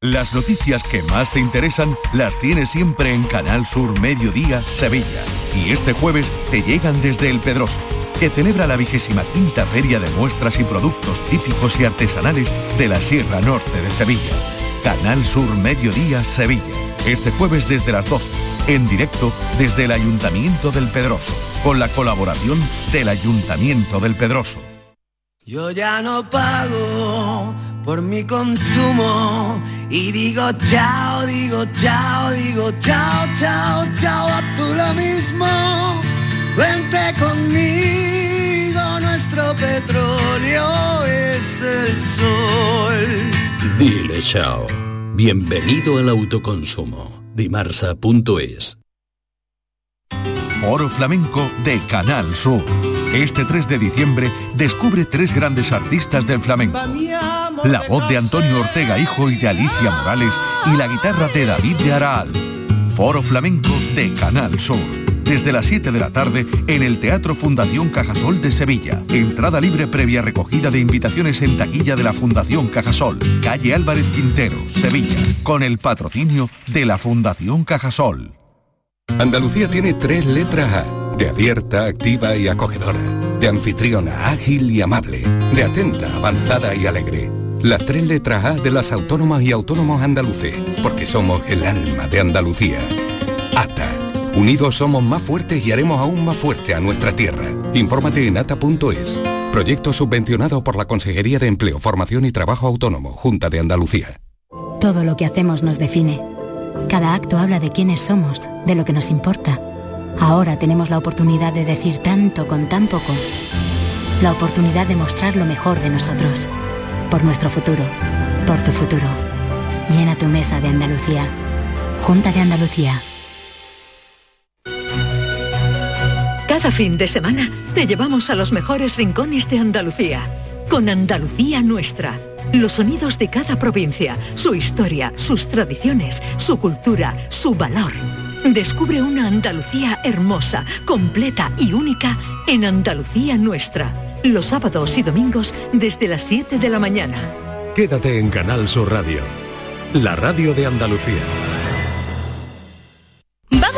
Las noticias que más te interesan las tienes siempre en Canal Sur Mediodía Sevilla. Y este jueves te llegan desde El Pedroso que celebra la vigésima quinta Feria de Muestras y Productos Típicos y Artesanales de la Sierra Norte de Sevilla. Canal Sur Mediodía Sevilla. Este jueves desde las 12, en directo desde el Ayuntamiento del Pedroso, con la colaboración del Ayuntamiento del Pedroso. Yo ya no pago por mi consumo y digo chao, digo chao, digo chao, chao, chao, a tú lo mismo. Vente conmigo, nuestro petróleo es el sol. Dile chao. Bienvenido al autoconsumo. Dimarsa.es Foro Flamenco de Canal Sur. Este 3 de diciembre descubre tres grandes artistas del flamenco. La voz de Antonio Ortega Hijo y de Alicia Morales y la guitarra de David de Araal. Foro Flamenco de Canal Sur desde las 7 de la tarde en el Teatro Fundación Cajasol de Sevilla. Entrada libre previa recogida de invitaciones en taquilla de la Fundación Cajasol, calle Álvarez Quintero, Sevilla, con el patrocinio de la Fundación Cajasol. Andalucía tiene tres letras A, de abierta, activa y acogedora, de anfitriona, ágil y amable, de atenta, avanzada y alegre. Las tres letras A de las autónomas y autónomos andaluces, porque somos el alma de Andalucía. ATA Unidos somos más fuertes y haremos aún más fuerte a nuestra tierra. Infórmate en ata.es. Proyecto subvencionado por la Consejería de Empleo, Formación y Trabajo Autónomo, Junta de Andalucía. Todo lo que hacemos nos define. Cada acto habla de quiénes somos, de lo que nos importa. Ahora tenemos la oportunidad de decir tanto con tan poco. La oportunidad de mostrar lo mejor de nosotros. Por nuestro futuro. Por tu futuro. Llena tu mesa de Andalucía. Junta de Andalucía. Cada fin de semana te llevamos a los mejores rincones de Andalucía, con Andalucía Nuestra. Los sonidos de cada provincia, su historia, sus tradiciones, su cultura, su valor. Descubre una Andalucía hermosa, completa y única en Andalucía Nuestra. Los sábados y domingos desde las 7 de la mañana. Quédate en Canal Sur Radio, la radio de Andalucía.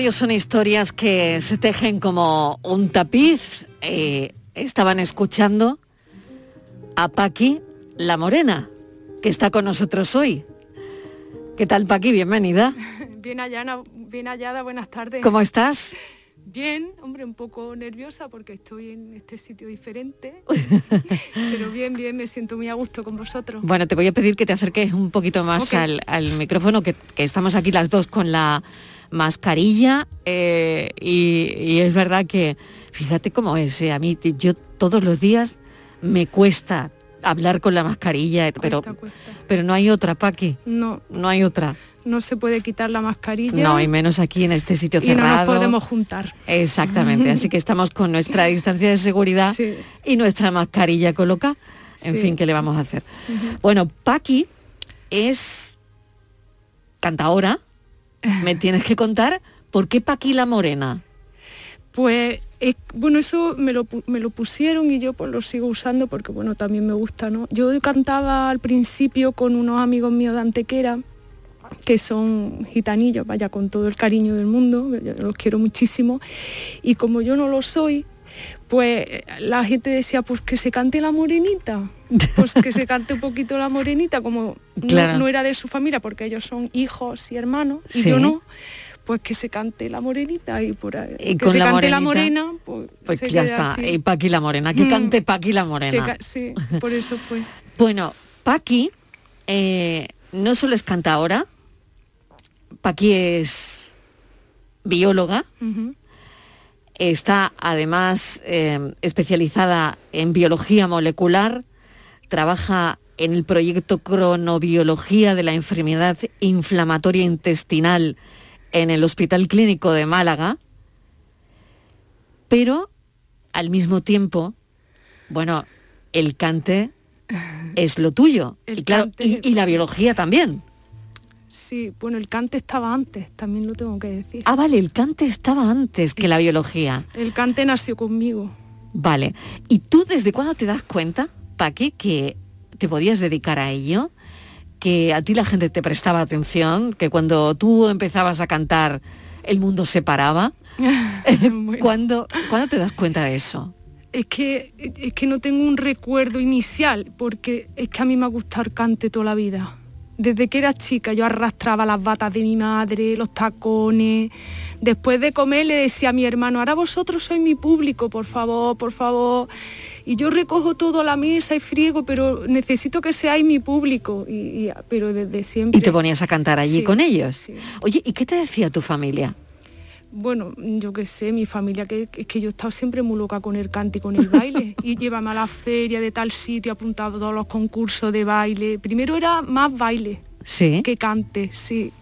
Radio son historias que se tejen como un tapiz. Eh, estaban escuchando a Paqui La Morena, que está con nosotros hoy. ¿Qué tal, Paqui? Bienvenida. Bien hallada, bien hallada, buenas tardes. ¿Cómo estás? Bien, hombre, un poco nerviosa porque estoy en este sitio diferente, pero bien, bien, me siento muy a gusto con vosotros. Bueno, te voy a pedir que te acerques un poquito más al, al micrófono, que, que estamos aquí las dos con la mascarilla eh, y, y es verdad que, fíjate cómo es, eh, a mí yo todos los días me cuesta hablar con la mascarilla, eh, pero, pero no hay otra, Paqui, No, no hay otra. no se puede quitar la mascarilla. No, y menos aquí en este sitio y no cerrado. nos podemos juntar. Exactamente, así que estamos con nuestra distancia de seguridad Sí. y nuestra mascarilla colocada. En Sí. fin, ¿qué le vamos a hacer? Bueno, Paqui es cantaora. Me tienes que contar por qué Paqui la Morena. Pues bueno, eso me lo, me lo pusieron y yo pues lo sigo usando porque bueno, también me gusta, ¿no? Yo cantaba al principio con unos amigos míos de Antequera, que son gitanillos, vaya, con todo el cariño del mundo, yo los quiero muchísimo, y como yo no lo soy, pues la gente decía, pues que se cante la morenita, pues que se cante un poquito la morenita, como no- Claro. no, era de su familia, porque ellos son hijos y hermanos, y Sí. yo no, pues que se cante la morenita y por ahí, Y que con se la cante la morena, pues, Pues ya está. así. Y Paqui la Morena. Que Mm. cante Paqui la Morena. sí, por eso fue. Bueno, Paqui eh, no solo es cantaora, Paqui es bióloga. Está además eh, especializada en biología molecular, trabaja en el proyecto Cronobiología de la enfermedad inflamatoria intestinal en el Hospital Clínico de Málaga, pero al mismo tiempo, bueno, el cante es lo tuyo, El y claro, y, y la biología también. Sí, bueno, el cante estaba antes, también lo tengo que decir. Ah, vale, el cante estaba antes que la biología. El cante nació conmigo. Vale. ¿Y tú desde cuándo te das cuenta, Paqui, que te podías dedicar a ello? Que a ti la gente te prestaba atención, que cuando tú empezabas a cantar el mundo se paraba. ¿Cuándo, ¿Cuándo te das cuenta de eso? Es que, es que no tengo un recuerdo inicial, porque es que a mí me ha gustado el cante toda la vida. Desde que era chica yo arrastraba las batas de mi madre, los tacones. Después de comer le decía a mi hermano, ahora vosotros sois mi público, por favor, por favor. Y yo recojo todo a la mesa y friego, pero necesito que seáis mi público. Y, y- pero desde siempre. Y te ponías a cantar allí Sí, con ellos. sí. Oye, ¿y qué te decía tu familia? Bueno, yo qué sé, mi familia, que es que yo he estado siempre muy loca con el cante y con el baile. y llévame a la feria de tal sitio, apuntado a todos los concursos de baile. Primero era más baile Sí. que cante, sí.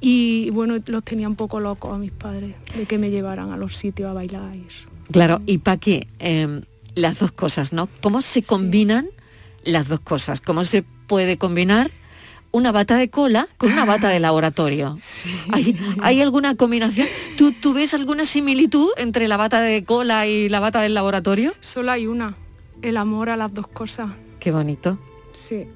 Y bueno, los tenía un poco locos a mis padres, de que me llevaran a los sitios a bailar y eso. Claro, y Paqui, eh, las dos cosas, ¿no? ¿Cómo se combinan las dos cosas? ¿Cómo se puede combinar una bata de cola con una bata de laboratorio? ¿Hay, hay alguna combinación? ¿Tú, ¿Tú ves alguna similitud entre la bata de cola y la bata del laboratorio? Solo hay una, el amor a las dos cosas. Qué bonito. Sí.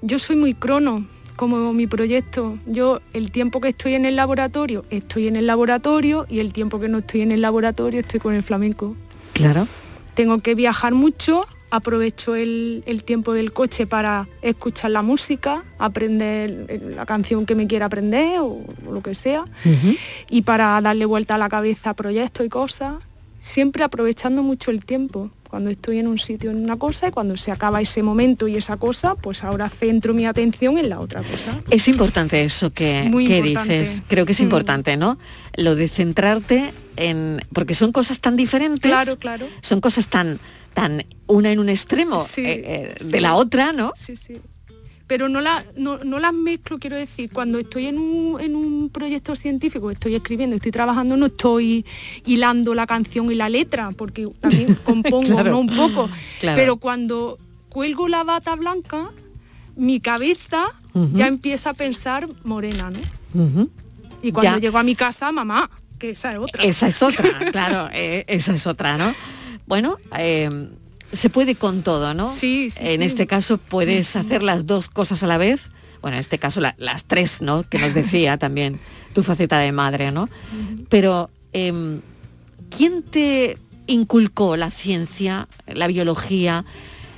Yo soy muy crono, como mi proyecto. Yo el tiempo que estoy en el laboratorio, estoy en el laboratorio y el tiempo que no estoy en el laboratorio, estoy con el flamenco. Claro. Tengo que viajar mucho, aprovecho el, el tiempo del coche para escuchar la música, aprender la canción que me quiera aprender o, o lo que sea, y para darle vuelta a la cabeza a proyectos y cosas, siempre aprovechando mucho el tiempo. Cuando estoy en un sitio en una cosa y cuando se acaba ese momento y esa cosa, pues ahora centro mi atención en la otra cosa. Es importante eso que, Es muy que importante. dices. Creo que es Mm. importante, ¿no? Lo de centrarte en... Porque son cosas tan diferentes. Claro, claro. Son cosas tan, tan una en un extremo Sí, eh, eh, sí. de la otra, ¿no? Sí, sí. pero no, la, no, no las mezclo, quiero decir, cuando estoy en un, en un proyecto científico, estoy escribiendo, estoy trabajando, no estoy hilando la canción y la letra, porque también compongo Claro. ¿no? un poco. Claro. Pero cuando cuelgo la bata blanca, mi cabeza ya empieza a pensar morena, ¿no? Ujú. Y cuando Ya. llego a mi casa, mamá, que esa es otra. Esa es otra, claro, eh, esa es otra, ¿no? Bueno, eh, se puede con todo, ¿no? Sí, sí, En sí. este caso puedes hacer las dos cosas a la vez. Bueno, en este caso la- las tres, ¿no? Que nos decía también tu faceta de madre, ¿no? Pero, em, ¿quién te inculcó la ciencia, la biología?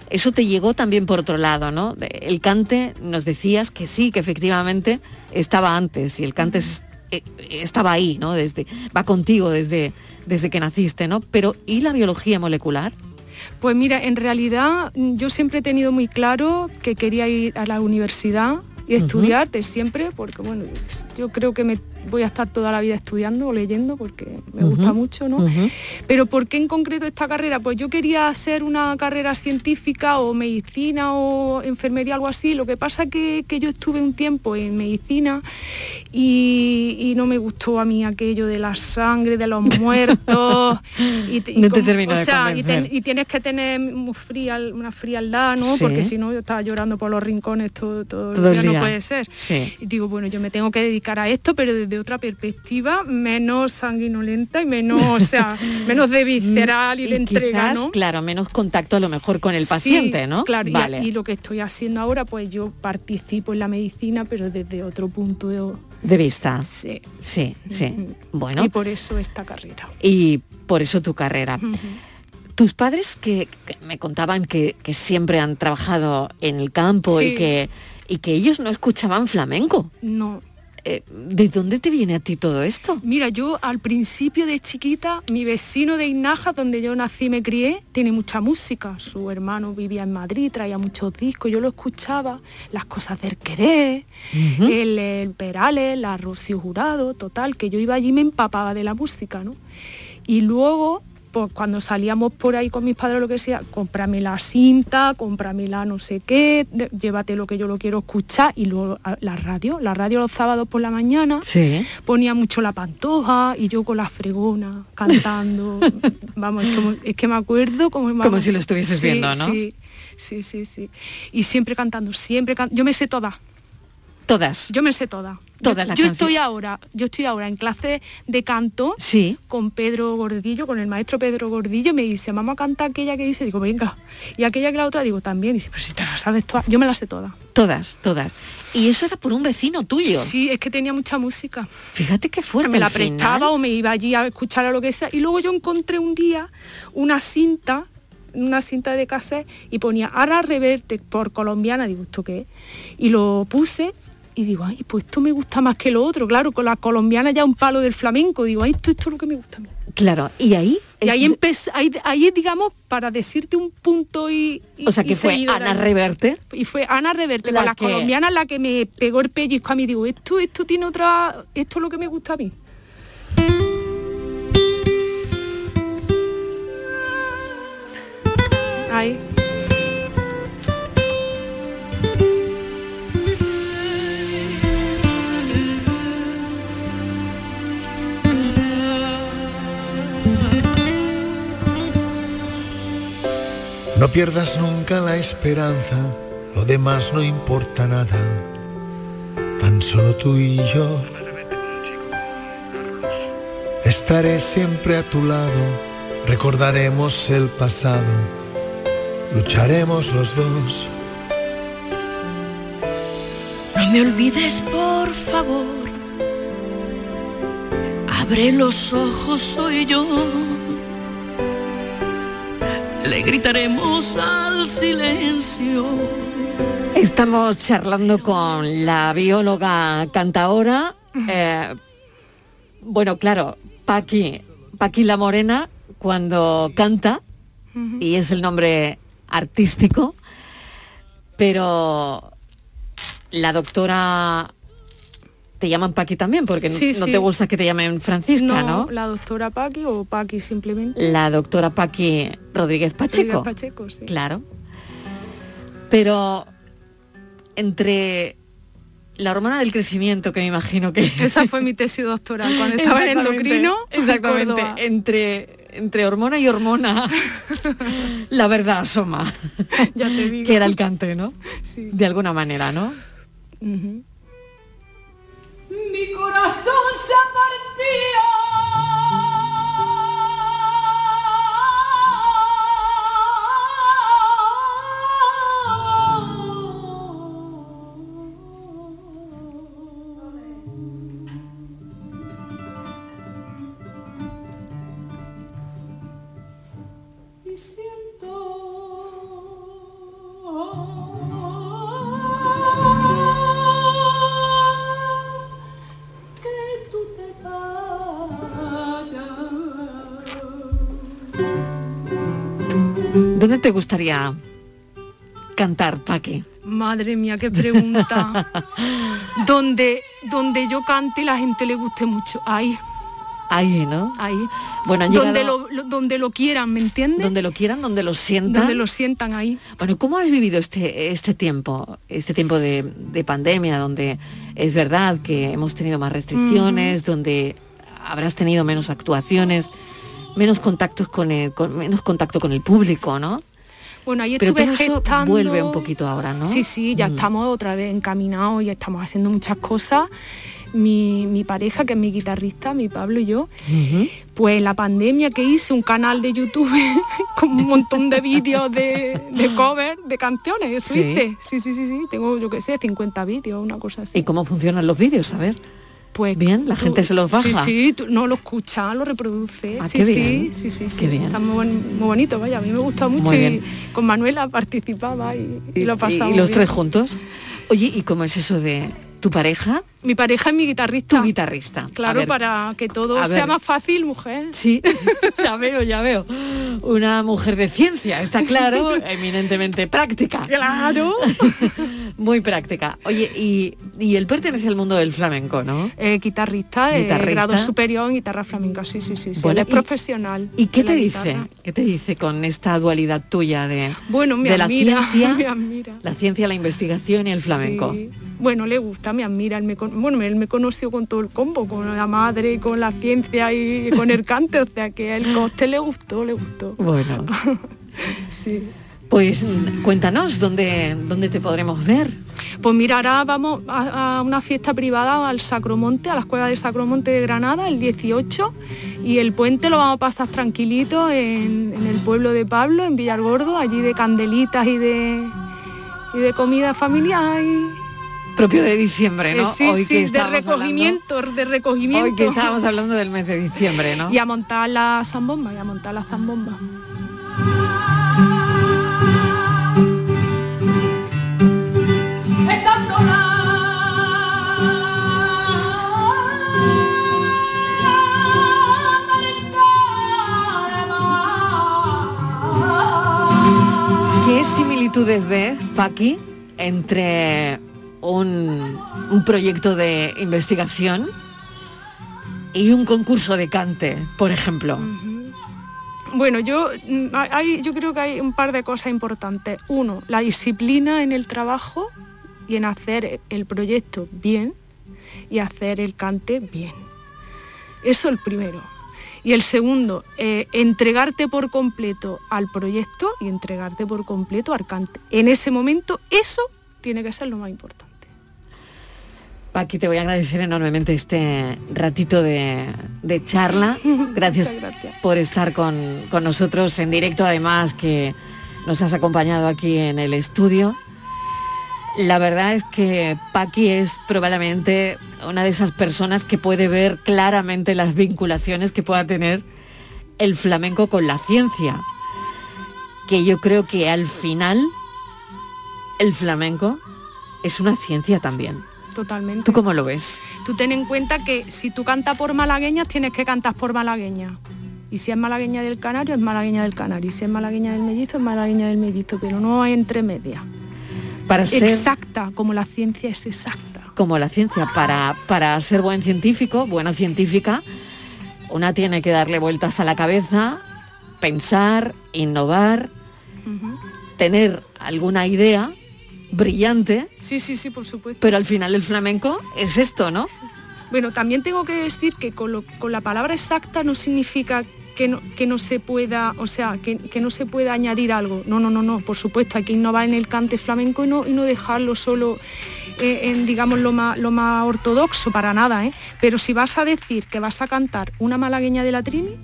Eso te llegó también por otro lado, ¿no? El cante, nos decías que sí, que efectivamente estaba antes y el cante es- eh, estaba ahí, ¿no? Desde, va contigo desde, desde que naciste, ¿no? Pero, ¿y la biología molecular? Pues mira, en realidad mm, yo siempre he tenido muy claro que quería ir a la universidad y estudiar de siempre, porque bueno, yo creo que me voy a estar toda la vida estudiando o leyendo porque me gusta mucho, ¿no? Pero ¿por qué en concreto esta carrera? Pues yo quería hacer una carrera científica o medicina o enfermería, algo así. Lo que pasa que, que yo estuve un tiempo en medicina y, y no me gustó a mí aquello de la sangre, de los muertos. y, y No te como- o sea, y, convencer. ten- y tienes que tener muy frial- una frialdad, ¿no? Sí. Porque si no yo estaba llorando por los rincones todo, todo, Todo el el día, día. no puede ser. Sí. Y digo, bueno, yo me tengo que dedicar a esto, pero desde otra perspectiva, menos sanguinolenta y menos, o sea, menos de visceral y, de entrega, quizás, ¿no? claro, menos contacto a lo mejor con el Sí, paciente, ¿no? Claro, y- vale. y, lo que estoy haciendo ahora, pues yo participo en la medicina, pero desde otro punto de... de vista. Sí. Sí, sí. Bueno, Y por eso esta carrera. y por eso tu carrera. Tus padres que, que me contaban que, que siempre han trabajado en el campo y que y que ellos no escuchaban flamenco. No, Eh, ¿De dónde te viene a ti todo esto? Mira, yo al principio de chiquita, mi vecino de Inaja, donde yo nací y me crié, tiene mucha música. Su hermano vivía en Madrid, traía muchos discos, yo lo escuchaba, las cosas del querer, Ujú. el, el Perales, la Rocío Jurado, total, que yo iba allí y me empapaba de la música, ¿no? Y luego, pues cuando salíamos por ahí con mis padres lo que sea, cómprame la cinta, cómprame la no sé qué, de- llévate lo que yo lo quiero escuchar y luego a- la radio, la radio los sábados por la mañana Sí. ponía mucho la pantoja y yo con la fregona cantando. Vamos, es, que me acuerdo como, Como si lo estuvieses Sí, viendo, ¿no? Sí, sí, sí, sí. Y siempre cantando, siempre can- Yo me sé todas, Todas. yo me sé todas. Todas yo, yo estoy ahora, yo estoy ahora en clase de canto Sí. con Pedro Gordillo, con el maestro Pedro Gordillo, y me dice, vamos a cantar aquella que dice, digo, venga. Y aquella que la otra digo también, dice, pero si te la sabes todas, yo me la sé todas. Todas, todas. Y eso era por un vecino tuyo. Sí, es que tenía mucha música. Fíjate qué fuerte. me la final. prestaba o me iba allí a escuchar a lo que sea. Y luego yo encontré un día una cinta, una cinta de cassette y ponía Ara Reverte por colombiana, digo, ¿esto qué es? Y lo puse y digo, ay, pues esto me gusta más que lo otro. Claro, con la colombiana ya un palo del flamenco. Digo, ay, esto, esto es lo que me gusta a mí. Claro, y ahí. Y ahí empecé, ahí, ahí digamos, para decirte un punto y... y- O sea que fue. Ana Reverte. Y fue Ana Reverte, La con la que- colombiana la que me pegó el pellizco a mí. Digo, esto, esto tiene otra... Esto es lo que me gusta a mí. Ahí. No pierdas nunca la esperanza, lo demás no importa nada, tan solo tú y yo. Estaré siempre a tu lado, recordaremos el pasado, lucharemos los dos. No me olvides, por favor. Abre los ojos, soy yo. Le gritaremos al silencio. Estamos charlando con la bióloga cantaora. eh, bueno, claro, Paqui, Paqui la Morena, cuando canta, y es el nombre artístico, pero la doctora... Te llaman Paqui también, porque no- Sí, no sí. te gusta que te llamen Francisca, ¿no? La doctora Paqui o Paqui simplemente. La doctora Paqui Rodríguez Pacheco. Rodríguez Pacheco, sí. Claro. Pero entre la hormona del crecimiento, que me imagino que... Esa fue mi tesis doctoral, cuando estaba en endocrino. Exactamente, entre, entre hormona y hormona, la verdad asoma. Ya te digo. Que era el cante, ¿no? Sí. De alguna manera, ¿no? Mi corazón se partía. ¿Dónde te gustaría cantar, Paqui? Madre mía, qué pregunta. donde, donde yo cante y la gente le guste mucho. Ahí, Ahí, ¿no? ahí. Bueno, han donde, llegado- lo, lo- donde lo quieran, ¿me entiendes? Donde lo quieran, donde lo sientan. Donde lo sientan ahí. Bueno, ¿cómo has vivido este, este tiempo, este tiempo de, de pandemia, donde es verdad que hemos tenido más restricciones, donde habrás tenido menos actuaciones, menos contactos con el, con- menos contacto con el público, ¿no? Bueno, ahí Pero estuve todo eso gestando- vuelve un poquito ahora, ¿no? Sí, sí, ya Mm. estamos otra vez encaminados y estamos haciendo muchas cosas. Mi, mi pareja, que es mi guitarrista, mi Pablo y yo, pues la pandemia que hice un canal de YouTube con un montón de vídeos de, de cover de canciones, eso Sí. hice. Sí, sí, sí, sí, tengo, yo qué sé, 50 vídeos, una cosa así. ¿Y cómo funcionan los vídeos? A ver. Pues bien, la tú- gente se los baja. Sí, sí, tú- no lo escucha, lo reproduce. Ah, sí, qué bien. sí, sí, sí. Qué bien. Está muy, bonito, vaya, a mí me gusta mucho Muy y bien. con Manuela participaba y, y lo pasamos. y los bien. tres juntos. Oye, ¿y cómo es eso de tu pareja? Mi pareja es mi guitarrista. Tu guitarrista. Claro, ver, para que todo sea ver. más fácil, mujer. Sí, ya veo, ya veo. Una mujer de ciencia, está claro, eminentemente práctica. Claro. Muy práctica. Oye, y, y él pertenece al mundo del flamenco, ¿no? Eh, guitarrista, eh, Guitarrista. grado superior en guitarra flamenca, sí, sí, sí. sí. Bueno, Él es y- profesional. ¿Y qué la te dice? guitarra. ¿Qué te dice con esta dualidad tuya de, Bueno, me de la admira, ciencia, me admira. la ciencia, la investigación y el flamenco? Sí. Bueno, le gusta, me admira. Él me, con- bueno, él me conoció con todo el combo, con la madre, con la ciencia y con el cante, o sea que el coste le gustó, le gustó. Bueno, Sí. pues cuéntanos dónde, dónde te podremos ver. Pues mira, ahora vamos a, a una fiesta privada al Sacromonte, a la Escuela del Sacromonte de Granada, el 18, y el puente lo vamos a pasar tranquilito en, en el pueblo de Pablo, en Villargordo, allí de candelitas y de, y de comida familiar. y- Propio de diciembre, ¿no? Eh, sí, Hoy sí, que de recogimiento, de recogimiento. Hoy que estábamos hablando del mes de diciembre, ¿no? Y a montar la zambomba, y a montar la zambomba. ¿Qué similitudes ves, Paqui, entre un, proyecto de investigación y un concurso de cante, por ejemplo? Bueno, yo, mm, hay, yo creo que hay un par de cosas importantes. Uno, la disciplina en el trabajo y en hacer el proyecto bien y hacer el cante bien. Eso el primero. Y el segundo, eh, entregarte por completo al proyecto y entregarte por completo al cante. En ese momento, eso tiene que ser lo más importante. Paqui, te voy a agradecer enormemente este ratito de, de charla. Gracias. por estar con, con nosotros en directo, además que nos has acompañado aquí en el estudio. La verdad es que Paqui es probablemente una de esas personas que puede ver claramente las vinculaciones que pueda tener el flamenco con la ciencia. Que yo creo que al final el flamenco es una ciencia también. Totalmente. ¿Tú cómo lo ves? Tú ten en cuenta que si tú cantas por malagueñas, tienes que cantar por malagueña. Y si es malagueña del canario, es malagueña del canario. Y si es malagueña del mellizo, es malagueña del mellizo. Pero no hay entre medias. Para ser Exacta, como la ciencia es exacta. como la ciencia, para, para ser buen científico, buena científica, una tiene que darle vueltas a la cabeza, pensar, innovar, tener alguna idea brillante. Sí, sí, sí, por supuesto. Pero al final el flamenco es esto, ¿no? Bueno, también tengo que decir que con, lo- con la palabra exacta no significa que no, que no se pueda, o sea, que, que no se pueda añadir algo. No, no, no, no, por supuesto, hay que innovar en el cante flamenco y no, y no dejarlo solo eh, en, digamos, lo más, lo más ortodoxo, para nada, ¿eh? Pero si vas a decir que vas a cantar una malagueña de la Trini,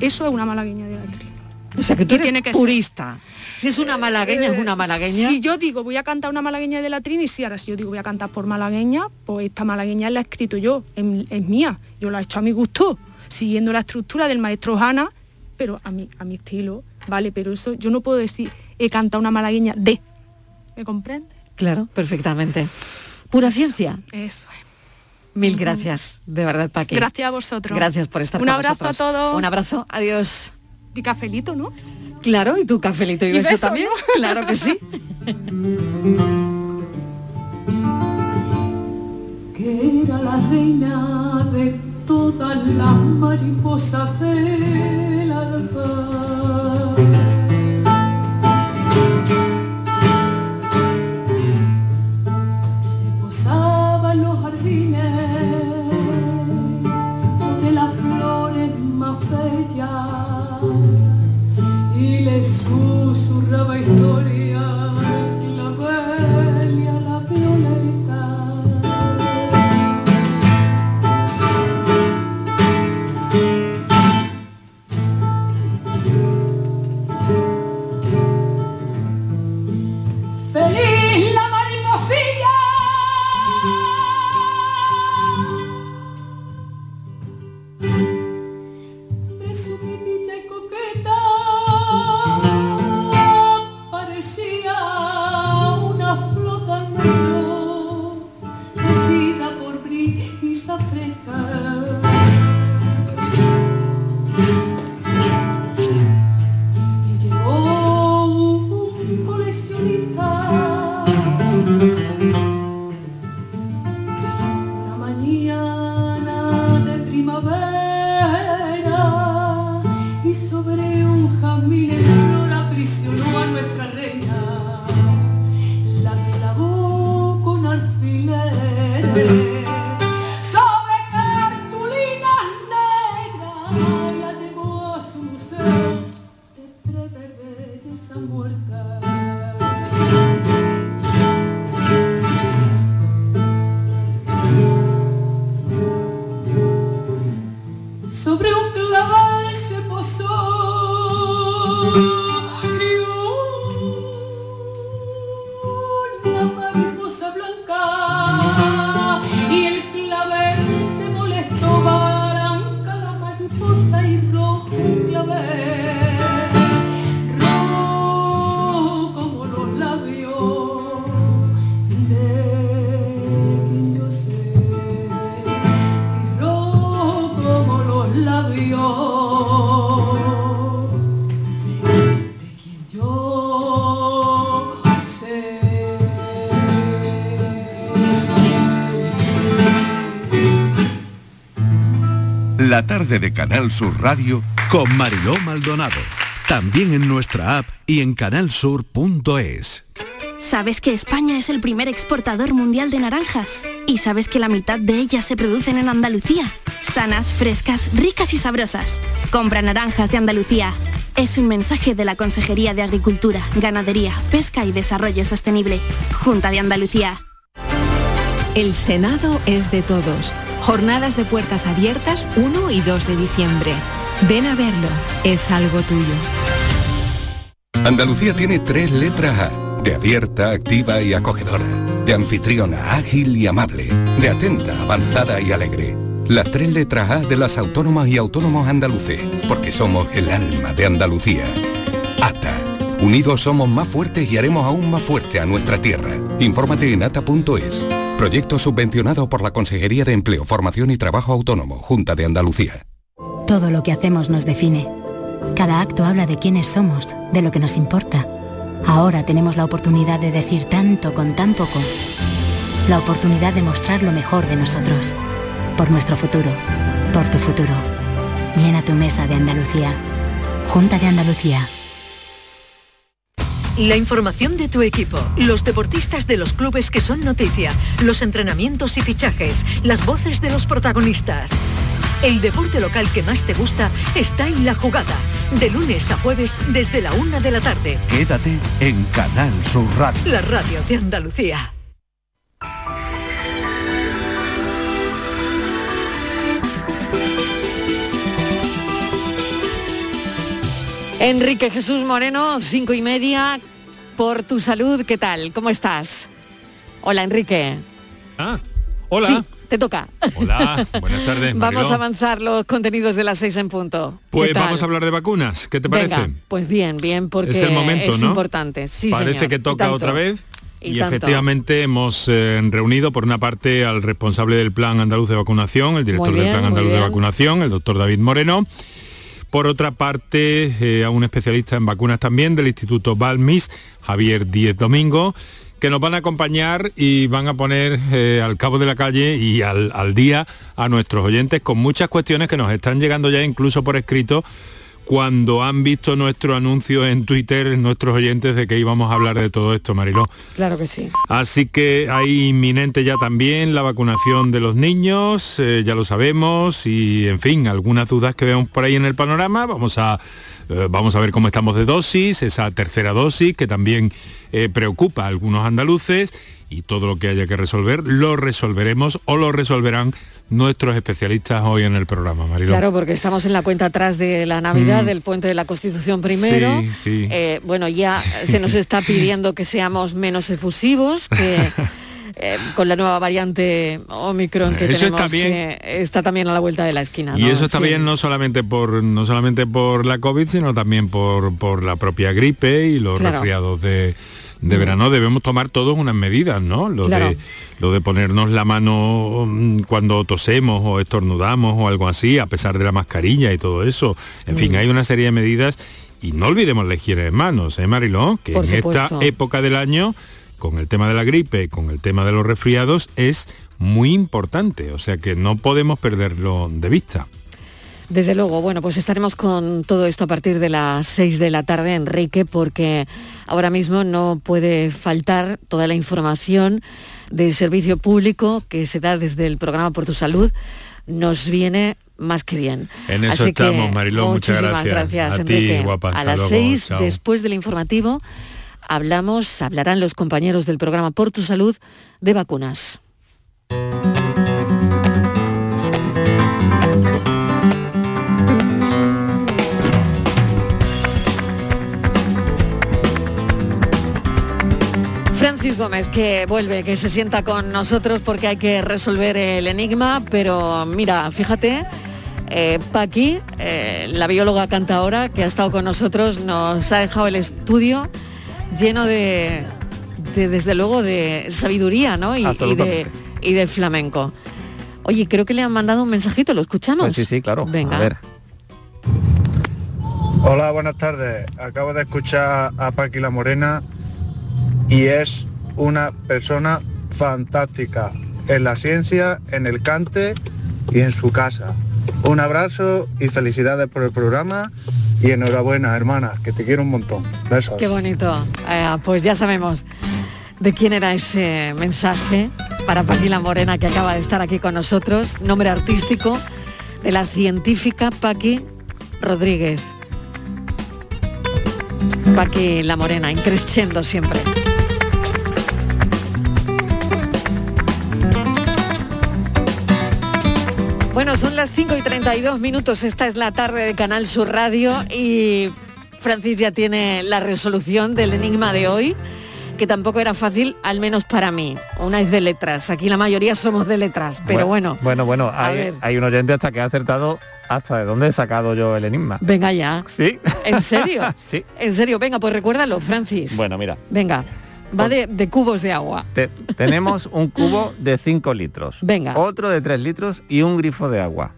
eso es una malagueña de la Trini. O sea, que tú eres tiene que ser. Si es una malagueña, es una malagueña. Si yo digo voy a cantar una malagueña de la Trini, sí, ahora si yo digo voy a cantar por malagueña, pues esta malagueña la he escrito yo, es, mía, yo la he hecho a mi gusto, siguiendo la estructura del maestro Hanna, pero a mi, a mi estilo, ¿vale? Pero eso yo no puedo decir he cantado una malagueña de. ¿Me comprende? Claro, perfectamente. Pura ciencia. Eso es. Mil gracias, de verdad, Paqui. Gracias a vosotros. Gracias por estar Un con abrazo nosotros. a todos. Un abrazo, adiós. Y cafelito, ¿no? Claro, y tu cafelito y, Y beso, beso, también. ¿no? Claro que sí. que era la reina de todas las mariposas del alba. Tarde de Canal Sur Radio con Mariló Maldonado. También en nuestra app y en canalsur.es. ¿Sabes que España es el primer exportador mundial de naranjas? ¿Y sabes que la mitad de ellas se producen en Andalucía? Sanas, frescas, ricas y sabrosas. Compra naranjas de Andalucía. Es un mensaje de la Consejería de Agricultura, Ganadería, Pesca y Desarrollo Sostenible. Junta de Andalucía. El Senado es de todos. Jornadas de puertas abiertas 1 y 2 de diciembre. Ven a verlo, es algo tuyo. Andalucía tiene tres letras A. De abierta, activa y acogedora. De anfitriona, ágil y amable. De atenta, avanzada y alegre. Las tres letras A de las autónomas y autónomos andaluces. Porque somos el alma de Andalucía. ATA. Unidos somos más fuertes y haremos aún más fuerte a nuestra tierra. Infórmate en ata.es. Proyecto subvencionado por la Consejería de Empleo, Formación y Trabajo Autónomo, Junta de Andalucía. Todo lo que hacemos nos define. Cada acto habla de quiénes somos, de lo que nos importa. Ahora tenemos la oportunidad de decir tanto con tan poco. La oportunidad de mostrar lo mejor de nosotros. Por nuestro futuro. Por tu futuro. Llena tu mesa de Andalucía. Junta de Andalucía. La información de tu equipo, los deportistas de los clubes que son noticia, los entrenamientos y fichajes, las voces de los protagonistas. El deporte local que más te gusta está en la jugada, de lunes a jueves desde la una de la tarde. Quédate en Canal Sur Radio. La radio de Andalucía. Enrique Jesús Moreno, cinco y media, por tu salud, ¿qué tal? ¿Cómo estás? Hola, Enrique. Ah, hola. Sí, te toca. Hola, buenas tardes. Vamos a avanzar los contenidos de las seis en punto. ¿Qué Pues vamos a hablar de vacunas, ¿qué te parece? Venga, pues bien, bien, porque es el momento, es ¿no? importante. Sí, Parece señor. que toca otra vez. Y efectivamente hemos eh, reunido por una parte al responsable del Plan Andaluz de Vacunación, el director bien, del Plan Andaluz de. Vacunación, el doctor David Moreno. Por otra parte, eh, a un especialista en vacunas también del Instituto Balmis, Javier Díez Domingo, que nos van a acompañar y van a poner eh, al cabo de la calle y al, al día a nuestros oyentes con muchas cuestiones que nos están llegando ya incluso por escrito cuando han visto nuestro anuncio en Twitter nuestros oyentes de que íbamos a hablar de todo esto, Mariló. Claro que sí. Así que hay inminente ya también la vacunación de los niños, eh, ya lo sabemos, y en fin, algunas dudas que vemos por ahí en el panorama. Vamos a, eh, vamos a ver cómo estamos de dosis, esa tercera dosis que también eh, preocupa a algunos andaluces y todo lo que haya que resolver lo resolveremos o lo resolverán nuestros especialistas hoy en el programa, Mariló. Claro, porque estamos en la cuenta atrás de la Navidad, Mm. del puente de la Constitución primero. Sí, sí. Eh, bueno, ya se nos está pidiendo que seamos menos efusivos, que eh, con la nueva variante Omicron que Eso está tenemos, bien. que está también a la vuelta de la esquina. Y ¿no? eso está bien no solamente por no solamente por la COVID, sino también por, por la propia gripe y los Claro. resfriados de, de verano. Debemos tomar todos unas medidas, ¿no? Lo, Claro. de, lo de ponernos la mano mm, cuando tosemos o estornudamos o algo así, a pesar de la mascarilla y todo eso. En fin, hay una serie de medidas y no olvidemos la higiene de manos, ¿eh, Mariló? Que Por en esta época del año, con el tema de la gripe, con el tema de los resfriados, es muy importante. O sea que no podemos perderlo de vista. Desde luego, bueno, pues estaremos con todo esto a partir de las 6 de la tarde, Enrique, porque ahora mismo no puede faltar toda la información del servicio público que se da desde el programa Por tu Salud. Nos viene más que bien. En eso Así que estamos, Mariló, muchas muchísimas gracias. A ti, Enrique. guapa, a las luego, 6, chao. después del informativo, hablamos, hablarán los compañeros del programa Por tu Salud de vacunas. Francis Gómez, que vuelve, que se sienta con nosotros porque hay que resolver el enigma, pero mira, fíjate, eh, Paqui, eh, la bióloga cantadora que ha estado con nosotros, nos ha dejado el estudio lleno de, de, desde luego, de sabiduría, ¿no? Y, y de, y de flamenco. Oye, creo que le han mandado un mensajito, ¿lo escuchamos? Pues sí, sí, claro. Venga. A ver. Hola, buenas tardes. Acabo de escuchar a Paqui La Morena y es una persona fantástica en la ciencia, en el cante y en su casa. Un abrazo y felicidades por el programa y enhorabuena, hermana, que te quiero un montón. Besos. Qué bonito. Eh, pues ya sabemos de quién era ese mensaje para Paquila Morena que acaba de estar aquí con nosotros, nombre artístico de la científica Paqui Rodríguez. Paqui La Morena, increciendo siempre. Las 5 y 32 minutos, esta es la tarde de Canal Sur Radio y Francis ya tiene la resolución del enigma de hoy, que tampoco era fácil, al menos para mí. Una es de letras, aquí la mayoría somos de letras, pero bueno, Bueno, bueno, A hay, hay un oyente hasta que ha acertado hasta de dónde he sacado yo el enigma. venga ya. ¿Sí? ¿En serio? sí. En serio, venga, pues recuérdalo, Francis. Bueno, mira, Venga, va de, de cubos de agua. te- tenemos un cubo de 5 litros, Venga. otro de 3 litros y un grifo de agua.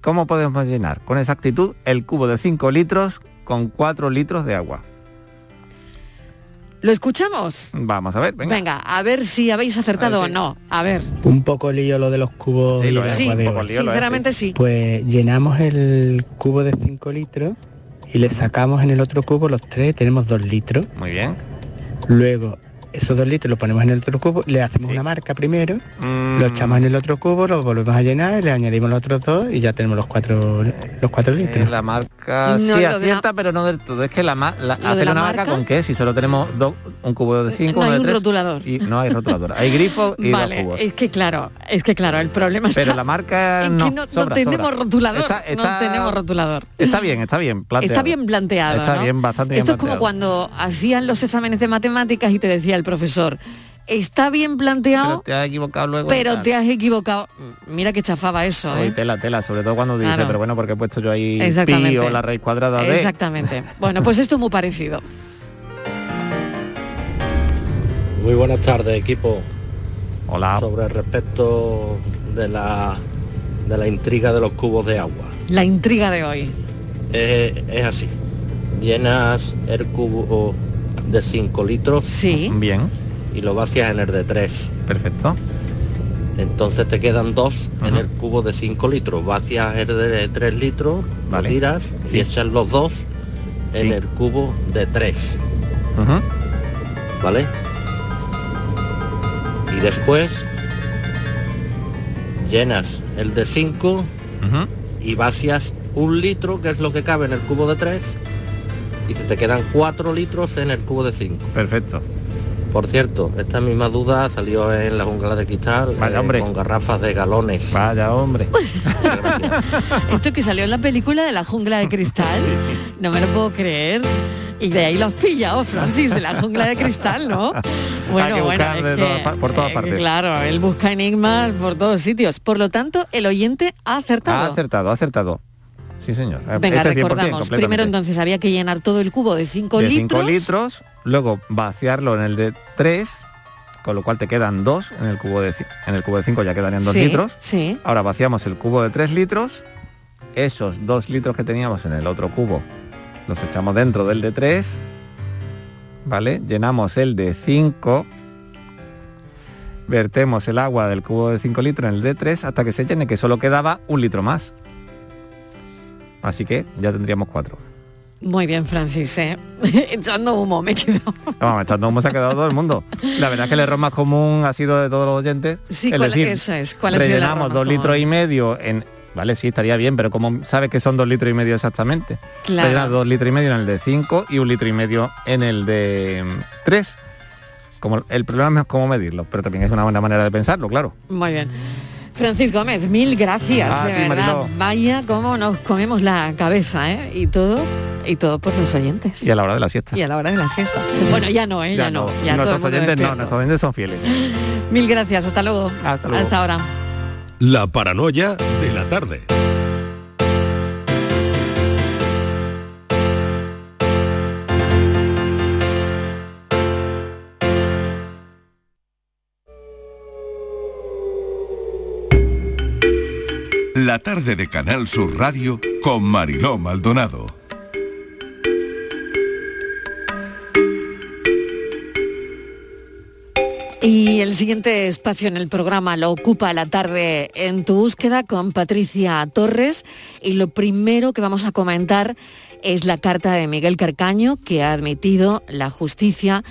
¿Cómo podemos llenar con exactitud el cubo de 5 litros con 4 litros de agua? ¿Lo escuchamos? Vamos a ver, venga. Venga, a ver si habéis acertado o no. A ver. Un poco lío lo de los cubos Sí, y lo es, Sí, agua de un poco hoy. lío es, sinceramente sí. Pues llenamos el cubo de 5 litros y le sacamos en el otro cubo los tres, tenemos dos litros. Muy bien. Luego esos dos litros los ponemos en el otro cubo, le hacemos una marca primero, Mm. lo echamos en el otro cubo, lo volvemos a llenar, le añadimos los otros dos y ya tenemos los cuatro los cuatro litros. Eh, la marca No, sí la- acierta, pero no del todo. Es que la, la- hacer la una marca, marca- con qué? Si solo tenemos dos, un cubo de cinco, No uno hay de un tres, rotulador. Y no hay rotulador. Hay grifo y vale, dos cubos. es que claro, es que claro, el problema está Pero la marca no, que no, tenemos sobra. rotulador, Está- está- no tenemos rotulador. Está bien, está bien planteado. Está bien planteado. Está ¿no? bien, bastante bien Esto es como cuando hacían los exámenes de matemáticas y te decía el profesor, está bien planteado, Pero te has equivocado luego. pero te has equivocado. Mira que chafaba eso, Uy, ¿eh? tela, tela, sobre todo cuando dice, Claro. pero bueno, porque he puesto yo ahí Exactamente. pi o la raíz cuadrada de... Exactamente. Bueno, pues esto es muy parecido. Muy buenas tardes, equipo. Hola. Sobre respecto de la de la intriga de los cubos de agua. La intriga de hoy. Es, es así. Llenas el cubo de 5 litros. Sí. Bien. Y lo vacías en el de 3. Perfecto. Entonces te quedan dos en el cubo de 5 litros. Vacías el de 3 litros, Vale. lo tiras Sí. y echas los dos en Sí. el cubo de 3. Ujú. ¿Vale? Y después llenas el de 5 y vacías un litro, que es lo que cabe en el cubo de 3, y se te quedan 4 litros en el cubo de 5. Perfecto. Por cierto, esta misma duda salió en la jungla de cristal Vaya, eh, hombre. con garrafas de galones. Vaya hombre. Esto que salió en la película de la jungla de cristal, no me lo puedo creer. Y de ahí lo has pillado, Francis, de la jungla de cristal, ¿no? Bueno, que bueno, es que, todas por todas eh, partes. Claro, él busca enigmas por todos sitios. Por lo tanto, el oyente ha acertado. Ha acertado, ha acertado. Sí, señor. Venga, Este 100% recordamos. Primero entonces había que llenar todo el cubo de 5 de litros. 5 litros, luego vaciarlo en el de 3, con lo cual te quedan 2 en el cubo de en el cubo de 5 ya quedarían 2 Sí, litros. Sí. Ahora vaciamos el cubo de 3 litros, esos 2 litros que teníamos en el otro cubo los echamos dentro del de 3, ¿vale? Llenamos el de 5, vertemos el agua del cubo de 5 litros en el de 3 hasta que se llene, que solo quedaba un litro más. Así que ya tendríamos 4. Muy bien, Francis, ¿eh? echando humo, me quedo. Vamos, echando humo se ha quedado todo el mundo. La verdad es que el error más común ha sido de todos los oyentes. Sí, es ¿cuál- decir, eso es, ¿cuál rellenamos dos común? litros y medio en... Vale, sí, estaría bien, pero como sabes que son dos litros y medio exactamente. Claro. Rellenas dos litros y medio en el de 5 y un litro y medio en el de 3. Como, el problema es cómo medirlo, pero también es una buena manera de pensarlo, claro. Muy bien. Francis Gómez, mil gracias, A de ti, verdad. Mariló. Vaya cómo nos comemos la cabeza, ¿eh? Y todo, y todo por los oyentes. Y a la hora de la siesta. Y a la hora de la siesta. Bueno, ya no, ¿eh? Ya, no. Ya todo el nuestros oyentes no, nuestros oyentes son fieles. Mil gracias, hasta luego. Hasta luego. Hasta ahora. La paranoia de la tarde. La tarde de Canal Sur Radio con Mariló Maldonado. Y el siguiente espacio en el programa lo ocupa la tarde en tu búsqueda con Patricia Torres. Y lo primero que vamos a comentar es la carta de Miguel Carcaño que ha admitido la justicia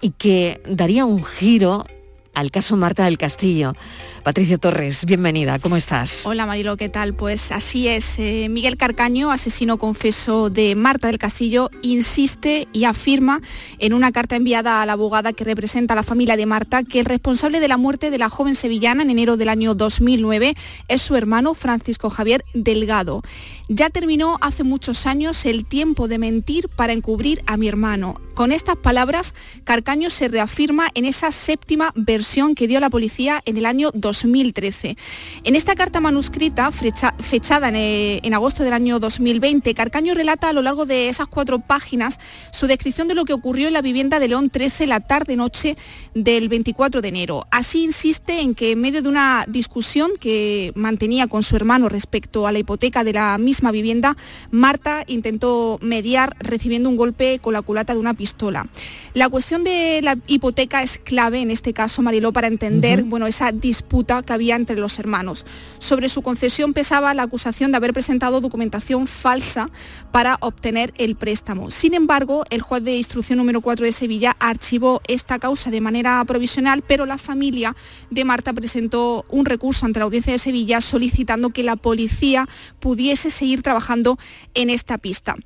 y que daría un giro al caso Marta del Castillo. Patricia Torres, bienvenida, ¿cómo estás? Hola Marilo, ¿qué tal? Pues así es. eh, Miguel Carcaño, asesino confeso de Marta del Castillo, insiste y afirma en una carta enviada a la abogada que representa a la familia de Marta que el responsable de la muerte de la joven sevillana en enero del año 2009 es su hermano Francisco Javier Delgado. Ya terminó hace muchos años el tiempo de mentir para encubrir a mi hermano. Con estas palabras, Carcaño se reafirma en esa séptima versión que dio la policía en el año 2013. En esta carta manuscrita, fecha- fechada en, eh, en agosto del año 2020, Carcaño relata a lo largo de esas cuatro páginas su descripción de lo que ocurrió en la vivienda de León 13 la tarde-noche del 24 de enero. Así insiste en que en medio de una discusión que mantenía con su hermano respecto a la hipoteca de la misma vivienda, Marta intentó mediar recibiendo un golpe con la culata de una pistola. La cuestión de la hipoteca es clave en este caso, Mariló, para entender bueno, esa disputa que había entre los hermanos. Sobre su concesión pesaba la acusación de haber presentado documentación falsa para obtener el préstamo. Sin embargo, el juez de instrucción número 4 de Sevilla archivó esta causa de manera provisional, pero la familia de Marta presentó un recurso ante la audiencia de Sevilla solicitando que la policía pudiese seguir trabajando en esta pista.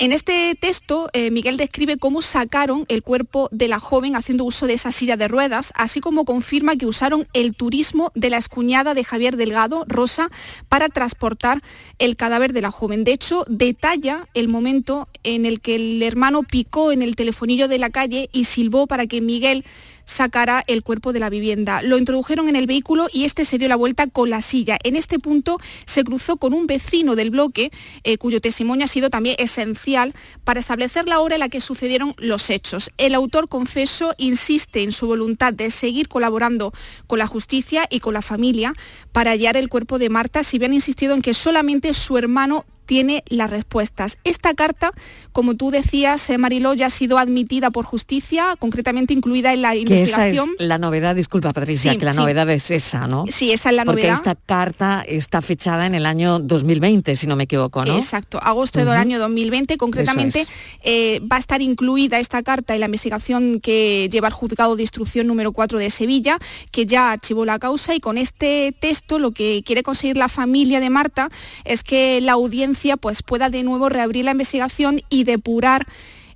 En este texto, eh, Miguel describe cómo sacaron el cuerpo de la joven haciendo uso de esa silla de ruedas, así como confirma que usaron el turismo de la escuñada de Javier Delgado, Rosa, para transportar el cadáver de la joven. De hecho, detalla el momento en el que el hermano picó en el telefonillo de la calle y silbó para que Miguel sacara el cuerpo de la vivienda. Lo introdujeron en el vehículo y este se dio la vuelta con la silla. En este punto se cruzó con un vecino del bloque, eh, cuyo testimonio ha sido también esencial para establecer la hora en la que sucedieron los hechos. El autor confeso insiste en su voluntad de seguir colaborando con la justicia y con la familia para hallar el cuerpo de Marta, si bien ha insistido en que solamente su hermano tiene las respuestas. Esta carta, como tú decías, eh, Mariló, ya ha sido admitida por justicia, concretamente incluida en la Que investigación. esa es la novedad, disculpa Patricia, Sí, que la sí. novedad es esa, ¿no? Sí, esa es la Porque novedad. esta carta está fechada en el año 2020, si no me equivoco, ¿no? Exacto, agosto del año 2020. Concretamente, eh, va a estar incluida esta carta en la investigación que lleva el juzgado de instrucción número 4 de Sevilla, que ya archivó la causa y con este texto lo que quiere conseguir la familia de Marta es que la audiencia pues, pueda de nuevo reabrir la investigación y depurar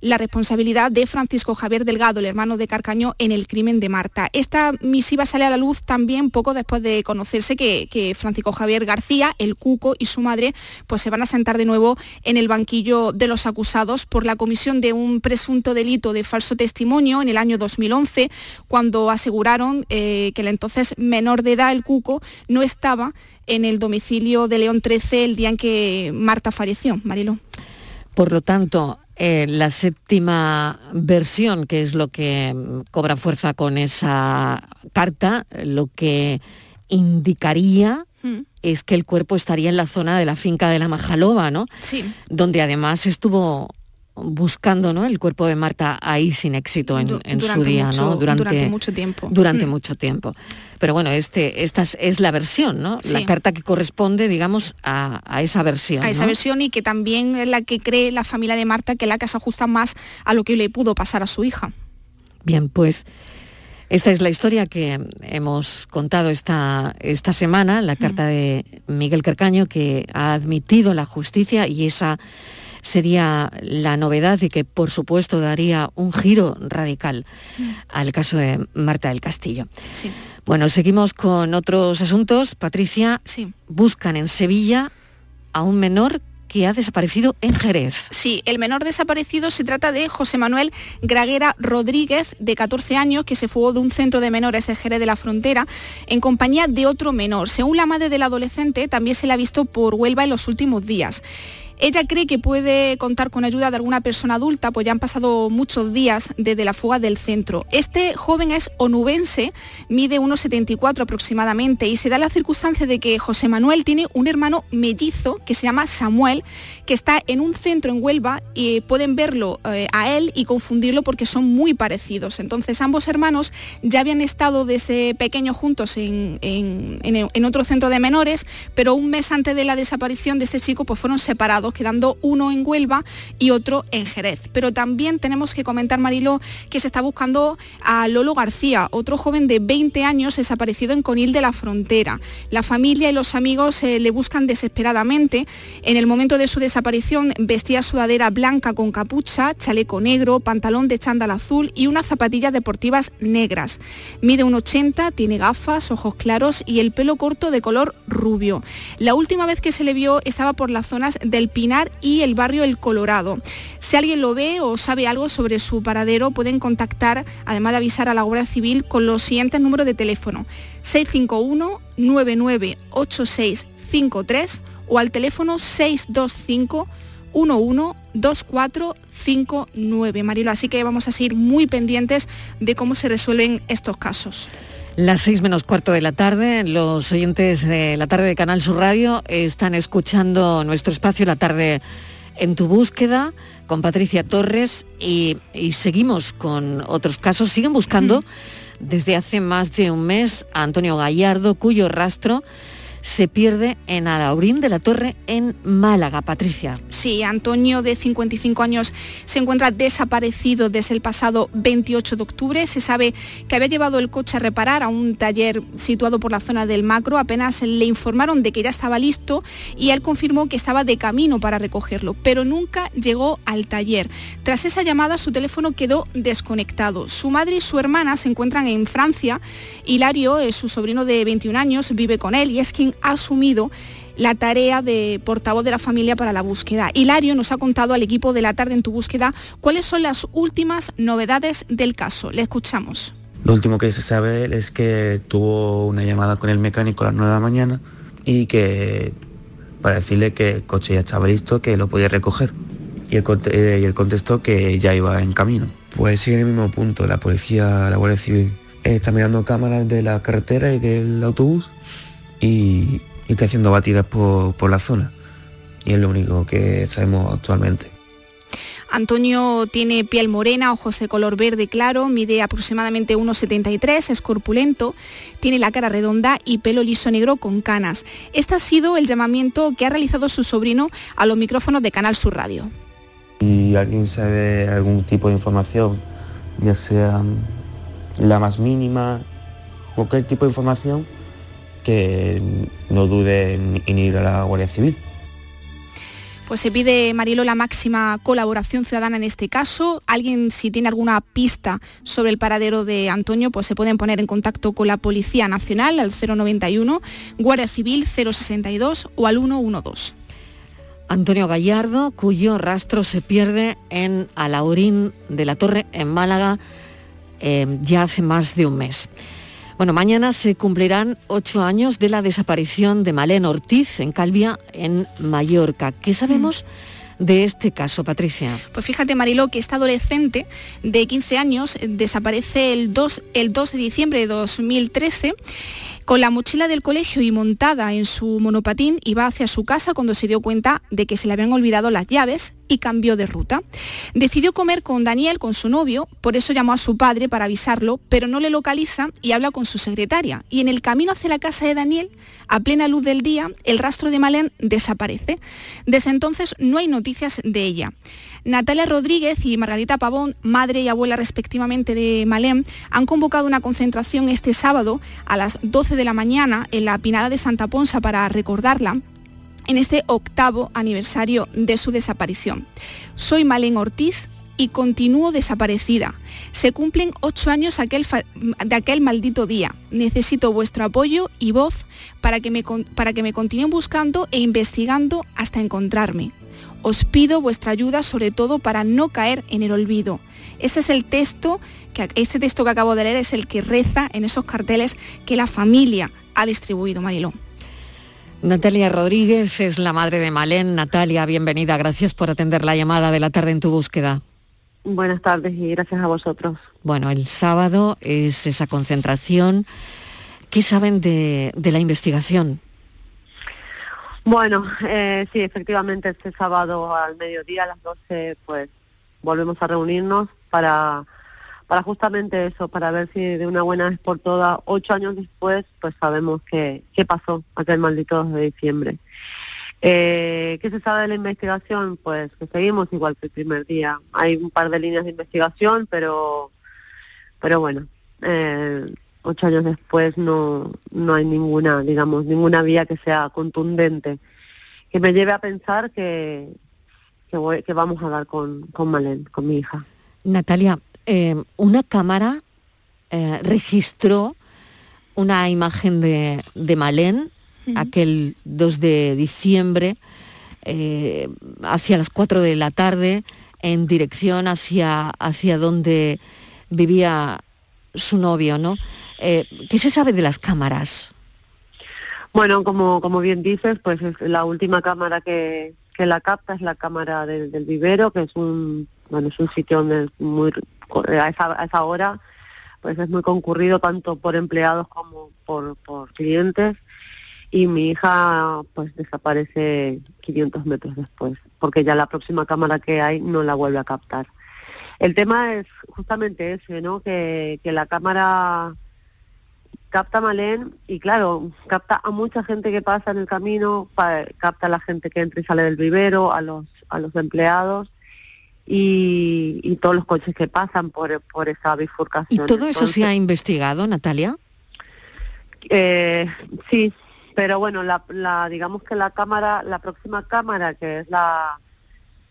la responsabilidad de Francisco Javier Delgado, el hermano de Carcaño, en el crimen de Marta. Esta misiva sale a la luz también poco después de conocerse que, que Francisco Javier García, el Cuco y su madre, pues se van a sentar de nuevo en el banquillo de los acusados por la comisión de un presunto delito de falso testimonio en el año 2011, cuando aseguraron eh, que el entonces menor de edad, el Cuco, no estaba en el domicilio de León 13 el día en que Marta falleció. Marilo. Por lo tanto, eh, la séptima versión, que es lo que mm, cobra fuerza con esa carta, lo que indicaría Mm. es que el cuerpo estaría en la zona de la finca de la Majaloba, ¿no? Sí. Donde además estuvo buscando ¿no? el cuerpo de Marta ahí sin éxito en, su día, mucho- ¿no? durante mucho tiempo. Durante Mm. mucho tiempo. Pero bueno, este, esta es, la versión, ¿no? La carta que corresponde, digamos, a, a esa versión. a esa versión y que también es la que cree la familia de Marta que la se ajusta más a lo que le pudo pasar a su hija. Bien, pues esta es la historia que hemos contado esta, esta semana, la carta de Miguel Carcaño, que ha admitido la justicia y esa sería la novedad y que por supuesto daría un giro radical al caso de Marta del Castillo. Sí. Bueno, seguimos con otros asuntos. Patricia, Sí. buscan en Sevilla a un menor que ha desaparecido en Jerez. Sí, el menor desaparecido se trata de José Manuel Graguera Rodríguez, de 14 años, que se fugó de un centro de menores de Jerez de la Frontera en compañía de otro menor. Según la madre del adolescente, también se le ha visto por Huelva en los últimos días. Ella cree que puede contar con ayuda de alguna persona adulta, pues ya han pasado muchos días desde la fuga del centro. Este joven es onubense, mide 1,74 aproximadamente y se da la circunstancia de que José Manuel tiene un hermano mellizo que se llama Samuel, que está en un centro en Huelva y pueden verlo eh, a él y confundirlo porque son muy parecidos. Entonces ambos hermanos ya habían estado desde pequeños juntos en, en- en- en otro centro de menores, pero un mes antes de la desaparición de este chico pues fueron separados, quedando uno en Huelva y otro en Jerez. Pero también tenemos que comentar, Mariló, que se está buscando a Lolo García, otro joven de 20 años desaparecido en Conil de la Frontera. La familia y los amigos eh, le buscan desesperadamente. En el momento de su desaparición vestía sudadera blanca con capucha, chaleco negro, pantalón de chándal azul y unas zapatillas deportivas negras. Mide un 80, tiene gafas, ojos claros y el pelo corto de color rubio. La última vez que se le vio estaba por las zonas del Y el barrio El Colorado. Si alguien lo ve o sabe algo sobre su paradero, pueden contactar, además de avisar a la Guardia Civil, con los siguientes números de teléfono. 651 998653 o al teléfono 625 112459 Marilo, así que vamos a seguir muy pendientes de cómo se resuelven estos casos. Las seis menos cuarto de la tarde, los oyentes de la tarde de Canal Sur Radio están escuchando nuestro espacio La Tarde en tu búsqueda con Patricia Torres y, y seguimos con otros casos. Siguen buscando desde hace más de un mes a Antonio Gallardo, cuyo rastro se pierde en Alaurín de la Torre en Málaga. Patricia. Sí, Antonio, de 55 años, se encuentra desaparecido desde el pasado 28 de octubre. Se sabe que había llevado el coche a reparar a un taller situado por la zona del Macro. Apenas le informaron de que ya estaba listo y él confirmó que estaba de camino para recogerlo, pero nunca llegó al taller. Tras esa llamada, su teléfono quedó desconectado. Su madre y su hermana se encuentran en Francia. Hilario, es su sobrino de 21 años, vive con él y es quien ha asumido la tarea de portavoz de la familia para la búsqueda. Hilario nos ha contado al equipo de la tarde en tu búsqueda cuáles son las últimas novedades del caso. Le escuchamos. Lo último que se sabe es que tuvo una llamada con el mecánico a las 9 de la mañana y que para decirle que el coche ya estaba listo, que lo podía recoger. Y él, eh, y él contestó que ya iba en camino. Pues sigue en el mismo punto, la policía, la Guardia Civil eh, está mirando cámaras de la carretera y del autobús y, y está haciendo batidas por, por la zona. Y es lo único que sabemos actualmente. Antonio tiene piel morena, ojos de color verde claro, mide aproximadamente 1,73, es corpulento, tiene la cara redonda y pelo liso negro con canas. Este ha sido el llamamiento que ha realizado su sobrino a los micrófonos de Canal Sur Radio. Si alguien sabe algún tipo de información, ya sea la más mínima, cualquier tipo de información, que no dude en, en ir a la Guardia Civil. Pues se pide, Marilo, la máxima colaboración ciudadana en este caso. Alguien, si tiene alguna pista sobre el paradero de Antonio, pues se pueden poner en contacto con la Policía Nacional al 091, Guardia Civil 062 o al 112. Antonio Gallardo, cuyo rastro se pierde en Alaurín de la Torre, en Málaga, eh, ya hace más de un mes. Bueno, mañana se cumplirán ocho años de la desaparición de Malén Ortiz en Calvia, en Mallorca. ¿Qué sabemos de este caso, Patricia? Pues fíjate, Mariló, que esta adolescente de 15 años desaparece el 2, el 2 de diciembre de 2013 con la mochila del colegio y montada en su monopatín, iba hacia su casa cuando se dio cuenta de que se le habían olvidado las llaves y cambió de ruta. Decidió comer con Daniel, con su novio, por eso llamó a su padre para avisarlo, pero no le localiza y habla con su secretaria. Y en el camino hacia la casa de Daniel, a plena luz del día, el rastro de Malén desaparece. Desde entonces no hay noticias de ella. Natalia Rodríguez y Margarita Pavón, madre y abuela respectivamente de Malén, han convocado una concentración este sábado a las 12 de la mañana en la Pinada de Santa Ponsa para recordarla en este octavo aniversario de su desaparición. Soy Malén Ortiz y continúo desaparecida. Se cumplen ocho años aquel de aquel maldito día. Necesito vuestro apoyo y voz para que, me, para que me continúen buscando e investigando hasta encontrarme. Os pido vuestra ayuda sobre todo para no caer en el olvido. Ese es el texto, que, este texto que acabo de leer es el que reza en esos carteles que la familia ha distribuido, Mariló. Natalia Rodríguez es la madre de Malén. Natalia, bienvenida. Gracias por atender la llamada de la tarde en tu búsqueda. Buenas tardes y gracias a vosotros. Bueno, el sábado es esa concentración. ¿Qué saben de, de la investigación? Bueno, eh, sí, efectivamente este sábado al mediodía a las 12 pues volvemos a reunirnos para, para justamente eso, para ver si de una buena vez por todas, ocho años después, pues sabemos qué, qué pasó aquel maldito 2 de diciembre. Eh, ¿Qué se sabe de la investigación? Pues que seguimos igual que el primer día. Hay un par de líneas de investigación, pero, pero bueno, eh, ocho años después no, no hay ninguna, digamos, ninguna vía que sea contundente, que me lleve a pensar que, que, voy- que vamos a dar con, con Malén, con mi hija. Natalia, eh, una cámara eh, registró una imagen de, de Malén aquel 2 de diciembre eh, hacia las 4 de la tarde en dirección hacia, hacia donde vivía su novio, ¿no? Eh, ¿Qué se sabe de las cámaras? Bueno, como, como bien dices, pues es la última cámara que, que la capta es la cámara del, vivero, que es un, bueno, es un sitio donde es muy, a esa, a esa hora pues es muy concurrido tanto por empleados como por, por clientes. y mi hija pues desaparece 500 metros después, porque ya la próxima cámara que hay no la vuelve a captar. El tema es justamente ese, ¿no? Que, que la cámara capta Malén y claro, capta a mucha gente que pasa en el camino, pa- capta a la gente que entra y sale del vivero, a los, a los empleados y, y todos los coches que pasan por, por esa ¿Y bifurcación. todo eso se ha investigado, Natalia? eh, sí, pero bueno, la, la, digamos que la cámara, la próxima cámara, que es la,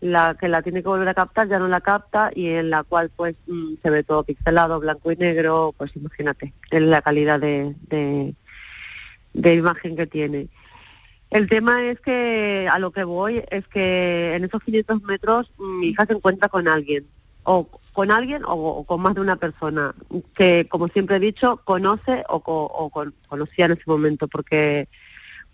la que la tiene que volver a captar, ya no la capta y en la cual pues mm, se ve todo pixelado, blanco y negro, pues imagínate, es la calidad de, de, imagen que tiene. El tema es que a lo que voy es que en esos 500 metros mm, mi hija se encuentra con alguien, o con alguien o, o con más de una persona, que como siempre he dicho, conoce o, o con- conocía en ese momento, porque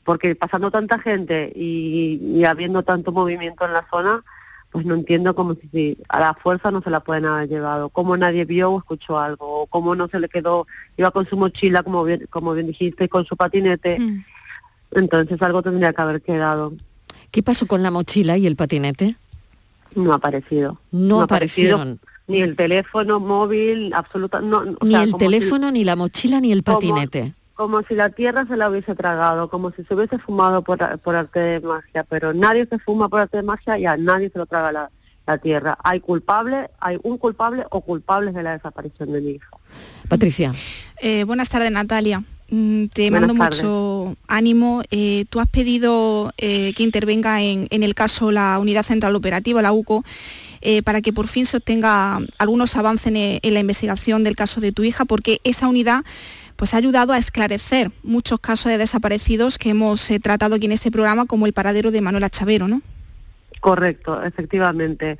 porque pasando tanta gente y habiendo tanto movimiento en la zona, pues no entiendo cómo si, si a la fuerza no se la pueden haber llevado, cómo nadie vio o escuchó algo, o cómo no se le quedó, iba con su mochila, como bien, como bien dijiste, con su patinete, entonces algo tendría que haber quedado. ¿Qué pasó con la mochila y el patinete? No ha aparecido. No ha aparecido aparecieron. Ni el teléfono móvil, absoluta, no, o Ni sea, el como si- teléfono, ni la mochila, ni el como- patinete. Como si la tierra se la hubiese tragado, como si se hubiese fumado por, por arte de magia, pero nadie se fuma por arte de magia y a nadie se lo traga la, la tierra. Hay culpable, hay un culpable o culpables de la desaparición de mi hija. Patricia. Eh, buenas tardes, Natalia. Mm, Te Buenas mando tardes. mucho ánimo. Eh, tú has pedido eh, que intervenga en, en el caso la Unidad Central Operativa, la UCO, eh, para que por fin se obtenga algunos avances en, en la investigación del caso de tu hija, porque esa unidad pues ha ayudado a esclarecer muchos casos de desaparecidos que hemos eh, tratado aquí en este programa, como el paradero de Manuela Chavero, ¿no? Correcto, efectivamente.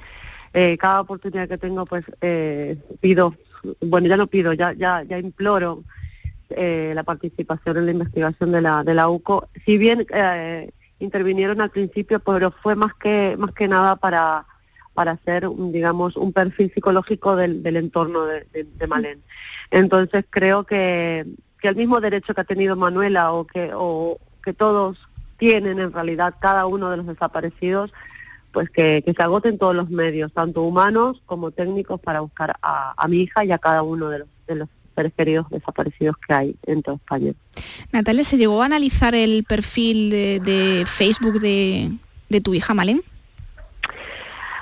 Eh, cada oportunidad que tengo, pues eh, pido, bueno, ya no pido, ya ya ya imploro eh, la participación en la investigación de la de la UCO. Si bien eh, intervinieron al principio, pero fue más que más que nada para para hacer, digamos, un perfil psicológico del, entorno de, de, Malén. Entonces creo que, que el mismo derecho que ha tenido Manuela o que, o que todos tienen en realidad cada uno de los desaparecidos, pues que, se agoten todos los medios, tanto humanos como técnicos, para buscar a, a mi hija y a cada uno de los, de los queridos desaparecidos que hay en toda España. Natalia, ¿se llegó a analizar el perfil de, de Facebook de, de tu hija Malén?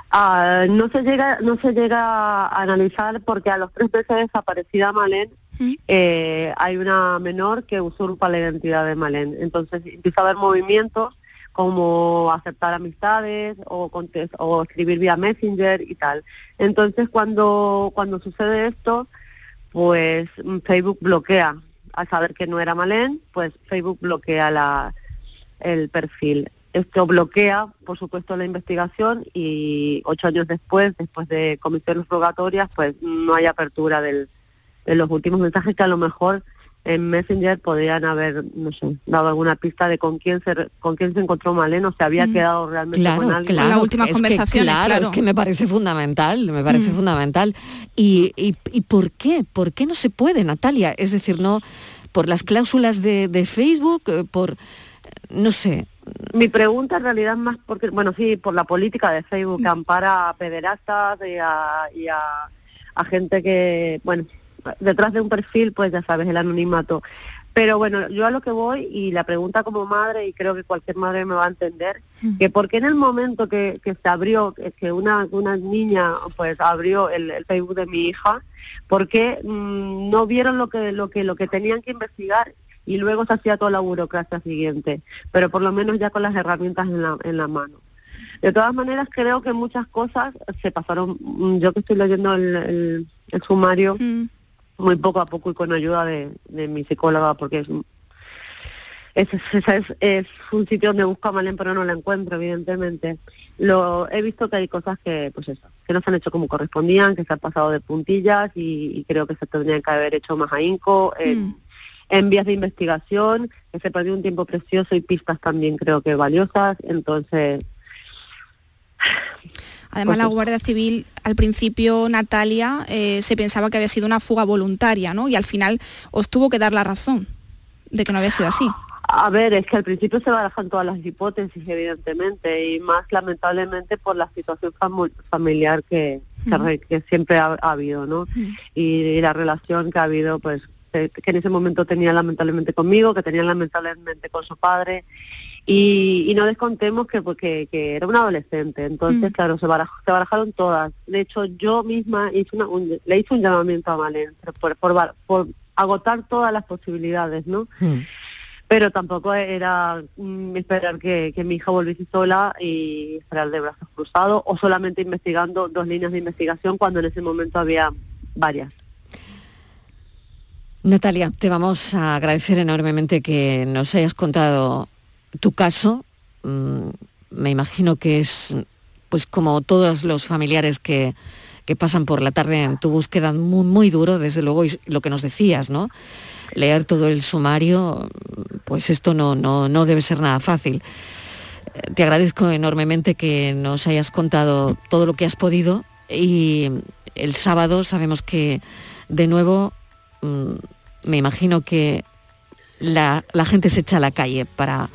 Ah, no se llega no se llega a analizar porque a los tres meses de desaparecida Malén eh, hay una menor que usurpa la identidad de Malén. Entonces empieza a haber movimientos como aceptar amistades o, o escribir vía Messenger y tal. Entonces cuando, cuando sucede esto, pues Facebook bloquea. Al saber que no era Malén, pues Facebook bloquea la, el perfil. Esto bloquea, por supuesto, la investigación y ocho años después, después de comisiones rogatorias, pues no hay apertura del, de los últimos mensajes que a lo mejor en Messenger podrían haber, no sé, dado alguna pista de con quién se re- con quién se encontró Malén o se había quedado realmente Claro, con alguien. claro. es que, claro, es que me parece fundamental, me parece Mm. fundamental. Y, y, y por qué? ¿Por qué no se puede, Natalia? Es decir, no por las cláusulas de, de Facebook, eh, por no sé. Mi pregunta en realidad es más porque, bueno, sí, por la política de Facebook que ampara a pederastas y a, y a, a gente que, bueno, detrás de un perfil, pues ya sabes, el anonimato. Pero bueno, yo a lo que voy y la pregunta como madre, y creo que cualquier madre me va a entender, que por qué en el momento que, que se abrió, que- que una, una niña pues abrió el, el Facebook de mi hija, ¿por qué mm, no vieron lo que, lo que, lo que tenían que investigar y luego se hacía toda la burocracia siguiente, pero por lo menos ya con las herramientas en la, en la mano. De todas maneras, creo que muchas cosas se pasaron, mm, yo que estoy leyendo el, el- el sumario, muy poco a poco y con ayuda de, de mi psicóloga, porque es, es, es, un sitio donde busco a Malén, pero no la encuentro, evidentemente. Lo He visto que hay cosas que, pues eso, que no se han hecho como correspondían, que se han pasado de puntillas y, y creo que se tendrían que haber hecho más ahínco en, en vías de investigación, que se perdió un tiempo precioso y pistas también creo que valiosas, entonces... Además, Pues la. Guardia Civil, al principio, Natalia, eh, se pensaba que había sido una fuga voluntaria, ¿no? Y al final os tuvo que dar la razón de que no había sido así. A ver, es que al principio se barajan todas las hipótesis, evidentemente, y más lamentablemente por la situación familiar que, siempre ha, ha habido, ¿no? Y, y la relación que ha habido, pues, que, que en ese momento tenía lamentablemente conmigo, que tenía lamentablemente con su padre, y, y no descontemos que porque que era una adolescente, entonces, Mm. claro, se, baraj- se barajaron todas. De hecho, yo misma hice una, un- le hice un llamamiento a Malén por, por, por agotar todas las posibilidades, ¿no? pero tampoco era mm, esperar que, que mi hija volviese sola y esperar de brazos cruzados o solamente investigando dos líneas de investigación cuando en ese momento había varias. Natalia, te vamos a agradecer enormemente que nos hayas contado tu caso. Mm, Me imagino que es, pues como todos los familiares que, que pasan por la tarde en tu búsqueda, muy, muy duro, desde luego, y lo que nos decías, ¿no? Leer todo el sumario, pues esto no, no, no debe ser nada fácil. Te agradezco enormemente que nos hayas contado todo lo que has podido y el sábado sabemos que de nuevo mm, me imagino que la, la gente se echa a la calle para,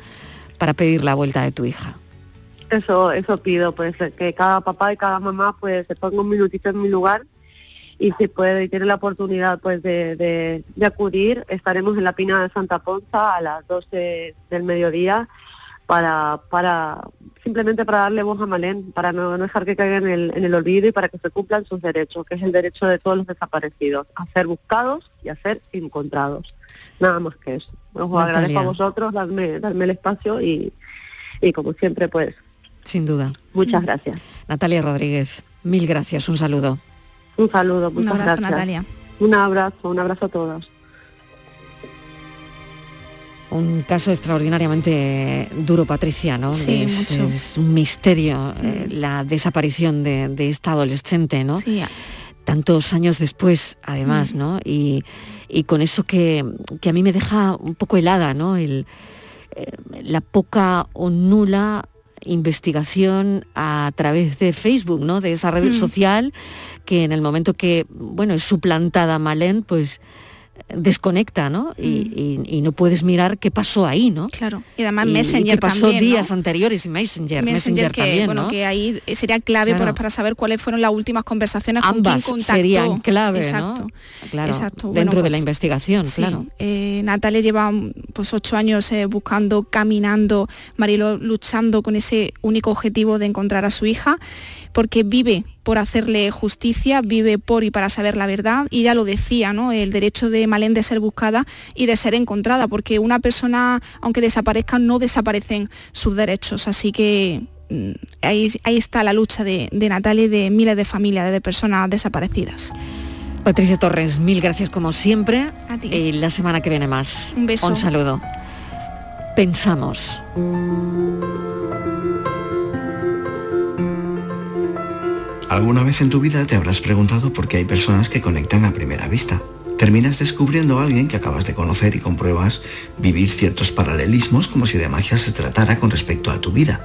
para pedir la vuelta de tu hija. Eso, eso pido, pues que cada papá y cada mamá pues se ponga un minutito en mi lugar y si puede y tiene la oportunidad pues de, de, acudir, estaremos en la Pina de Santa Ponza a las 12 del mediodía para, para simplemente para darle voz a Malén, para no, dejar que caiga en el, en el olvido y para que se cumplan sus derechos, que es el derecho de todos los desaparecidos, a ser buscados y a ser encontrados. Nada más que eso. Os Natalia. agradezco a vosotros darme, darme el espacio y, y como siempre pues Sin duda. muchas gracias. Natalia Rodríguez, mil gracias, un saludo. Un saludo, muchas abrazo, gracias. Natalia. Un abrazo, un abrazo a todos. Un caso extraordinariamente duro, Patricia, ¿no? Sí, es, mucho. Mm. es un misterio eh, la desaparición de, de esta adolescente, ¿no? Sí, Tantos años después, Mm. además, ¿no? Y, y con eso que, que a mí me deja un poco helada, ¿no? El, eh, la poca o nula investigación a través de Facebook, ¿no? De esa red Mm. social que en el momento que, bueno, es suplantada Malén, pues desconecta, ¿no? Y, y- y no puedes mirar qué pasó ahí, ¿no? Mm. Claro. Y además Y- Messenger qué pasó también, ¿no? días anteriores y Messenger, Messenger, Messenger que, también, bueno, ¿no? que ahí sería clave Claro. para, para saber cuáles fueron las últimas conversaciones Ambas con quién contactó. serían clave, Exacto. ¿no? Claro, Exacto. dentro de la pues, investigación, Sí, claro. eh, Natalia lleva pues ocho años eh, buscando, caminando, Marilo luchando con ese único objetivo de encontrar a su hija, porque vive por hacerle justicia, vive por y para saber la verdad, y ya lo decía, ¿no? El derecho de Malén de ser buscada y de ser encontrada, porque una persona, aunque desaparezca, no desaparecen sus derechos. Así que mm, ahí, ahí está la lucha de, de Natalia y de miles de familias, de personas desaparecidas. Patricia Torres, mil gracias como siempre. A ti. Y la semana que viene más. Un beso. Un saludo. Pensamos. Alguna vez en tu vida te habrás preguntado por qué hay personas que conectan a primera vista. Terminas descubriendo a alguien que acabas de conocer y compruebas vivir ciertos paralelismos como si de magia se tratara con respecto a tu vida.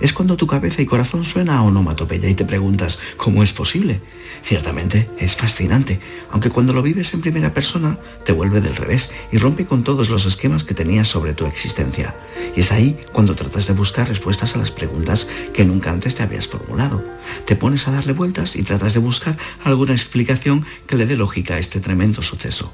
Es cuando tu cabeza y corazón suena a onomatopeya y te preguntas cómo es posible. Ciertamente es fascinante, aunque cuando lo vives en primera persona te vuelve del revés y rompe con todos los esquemas que tenías sobre tu existencia. Y es ahí cuando tratas de buscar respuestas a las preguntas que nunca antes te habías formulado. Te pones a darle vueltas y tratas de buscar alguna explicación que le dé lógica a este tremendo suceso.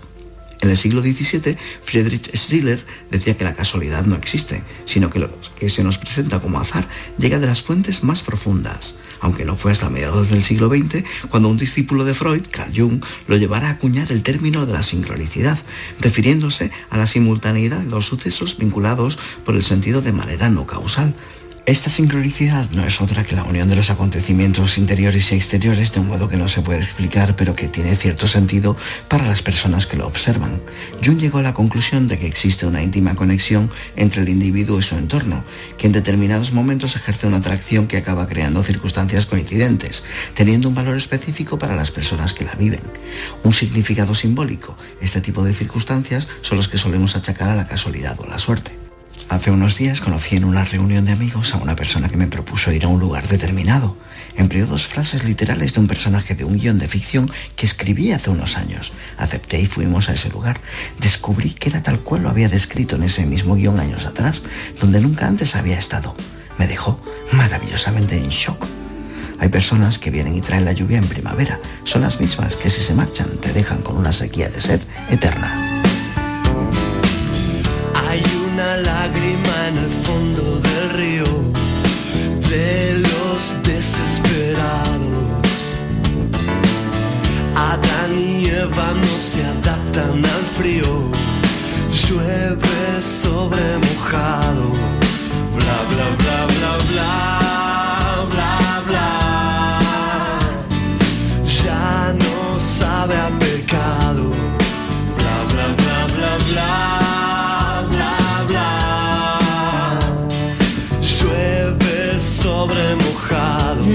En el siglo XVII, Friedrich Schiller decía que la casualidad no existe, sino que lo que se nos presenta como azar llega de las fuentes más profundas. Aunque no fue hasta mediados del siglo XX cuando un discípulo de Freud, Carl Jung, lo llevara a acuñar el término de la sincronicidad, refiriéndose a la simultaneidad de dos sucesos vinculados por el sentido de manera no causal. Esta sincronicidad no es otra que la unión de los acontecimientos interiores y exteriores de un modo que no se puede explicar, pero que tiene cierto sentido para las personas que lo observan. Jung llegó a la conclusión de que existe una íntima conexión entre el individuo y su entorno, que en determinados momentos ejerce una atracción que acaba creando circunstancias coincidentes, teniendo un valor específico para las personas que la viven. Un significado simbólico. Este tipo de circunstancias son los que solemos achacar a la casualidad o a la suerte. Hace unos días conocí en una reunión de amigos a una persona que me propuso ir a un lugar determinado. Empleó dos frases literales de un personaje de un guion de ficción que escribí hace unos años. Acepté y fuimos a ese lugar. Descubrí que era tal cual lo había descrito en ese mismo guion años atrás, donde nunca antes había estado. Me dejó maravillosamente en shock. Hay personas que vienen y traen la lluvia en primavera. Son las mismas que si se marchan te dejan con una sequía de sed eterna. Lágrima en el fondo del río de los desesperados. Adán y Eva no se adaptan al frío. Llueve sobre mojado.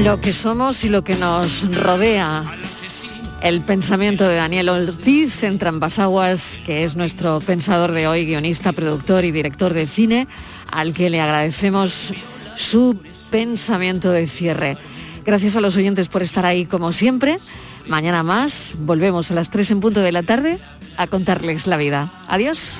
Lo que somos y lo que nos rodea. El pensamiento de Daniel Ortiz en Trampasaguas, que es nuestro pensador de hoy, guionista, productor y director de cine, al que le agradecemos su pensamiento de cierre. Gracias a los oyentes por estar ahí como siempre. Mañana más, volvemos a las 3 en punto de la tarde a contarles la vida. Adiós.